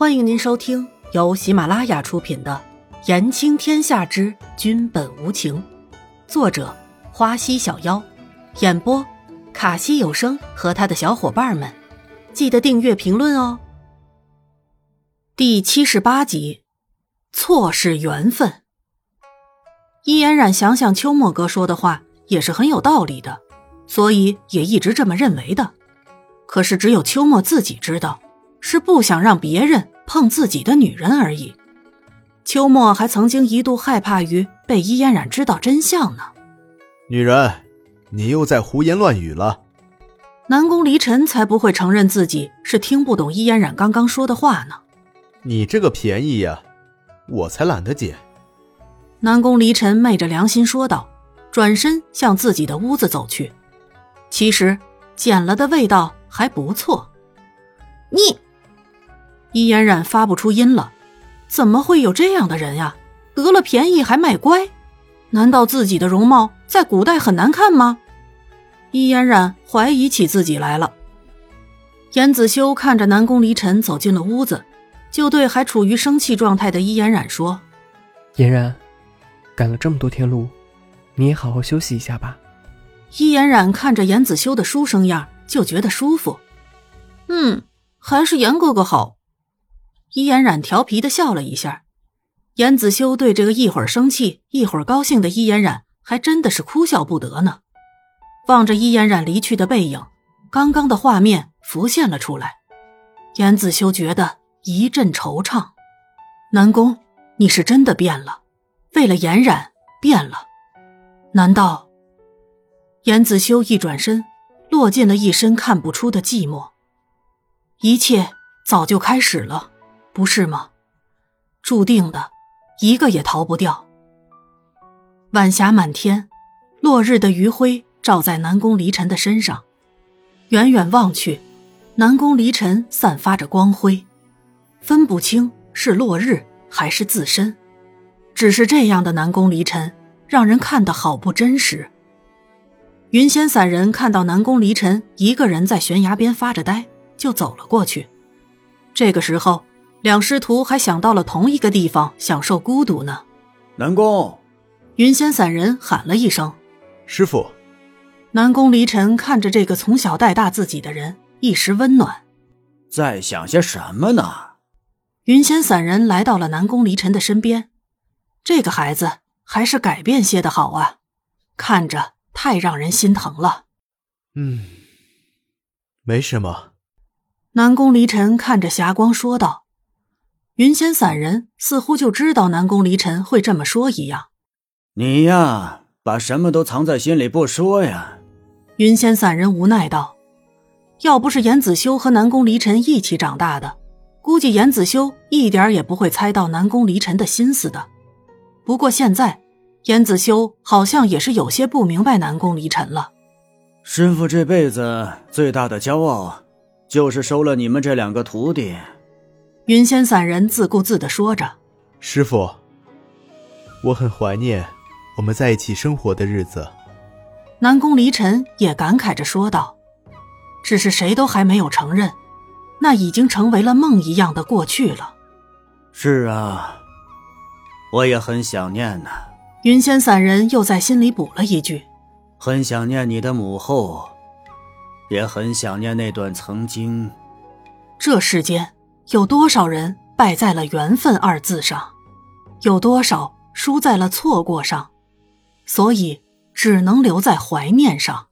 欢迎您收听由喜马拉雅出品的《言情天下之君本无情》，作者花溪小妖，演播卡西有声和他的小伙伴们。记得订阅、评论哦。第七十八集，错是缘分。伊嫣然想想秋末哥说的话，也是很有道理的，所以也一直这么认为的。可是只有秋末自己知道。是不想让别人碰自己的女人而已。秋末还曾经一度害怕于被伊嫣然知道真相呢。女人，你又在胡言乱语了。南宫离尘才不会承认自己是听不懂伊嫣然刚刚说的话呢。你这个便宜呀，我才懒得捡。南宫离尘昧着良心说道，转身向自己的屋子走去。其实捡了的味道还不错。你。伊嫣然发不出音了，怎么会有这样的人呀？得了便宜还卖乖？难道自己的容貌在古代很难看吗？伊嫣然怀疑起自己来了。严子修看着南宫离尘走进了屋子，就对还处于生气状态的伊嫣然说：“嫣然，赶了这么多天路，你也好好休息一下吧。”伊嫣然看着严子修的书生样，就觉得舒服。嗯，还是严哥哥好。伊嫣然调皮的笑了一下，严子修对这个一会儿生气一会儿高兴的伊嫣然，还真的是哭笑不得呢。望着伊嫣然离去的背影，刚刚的画面浮现了出来，严子修觉得一阵惆怅。南宫，你是真的变了，为了嫣然变了，难道？严子修一转身，落进了一身看不出的寂寞。一切早就开始了。不是吗？注定的，一个也逃不掉。晚霞满天，落日的余晖照在南宫离尘的身上，远远望去，南宫离尘散发着光辉，分不清是落日还是自身。只是这样的南宫离尘，让人看得好不真实。云仙散人看到南宫离尘一个人在悬崖边发着呆，就走了过去。这个时候。两师徒还想到了同一个地方享受孤独呢。南宫，云仙散人喊了一声：“师傅。”南宫离尘看着这个从小带大自己的人，一时温暖。在想些什么呢？云仙散人来到了南宫离尘的身边。这个孩子还是改变些的好啊，看着太让人心疼了。嗯，没什么。南宫离尘看着霞光说道。云仙散人似乎就知道南宫离尘会这么说一样。你呀，把什么都藏在心里不说呀。云仙散人无奈道：“要不是严子修和南宫离尘一起长大的，估计严子修一点也不会猜到南宫离尘的心思的。不过现在，严子修好像也是有些不明白南宫离尘了。师傅这辈子最大的骄傲，就是收了你们这两个徒弟。”云仙散人自顾自的说着：“师傅，我很怀念我们在一起生活的日子。”南宫离尘也感慨着说道：“只是谁都还没有承认，那已经成为了梦一样的过去了。”“是啊，我也很想念呢。”云仙散人又在心里补了一句：“很想念你的母后，也很想念那段曾经。”这世间。有多少人败在了缘分二字上，有多少输在了错过上，所以只能留在怀念上。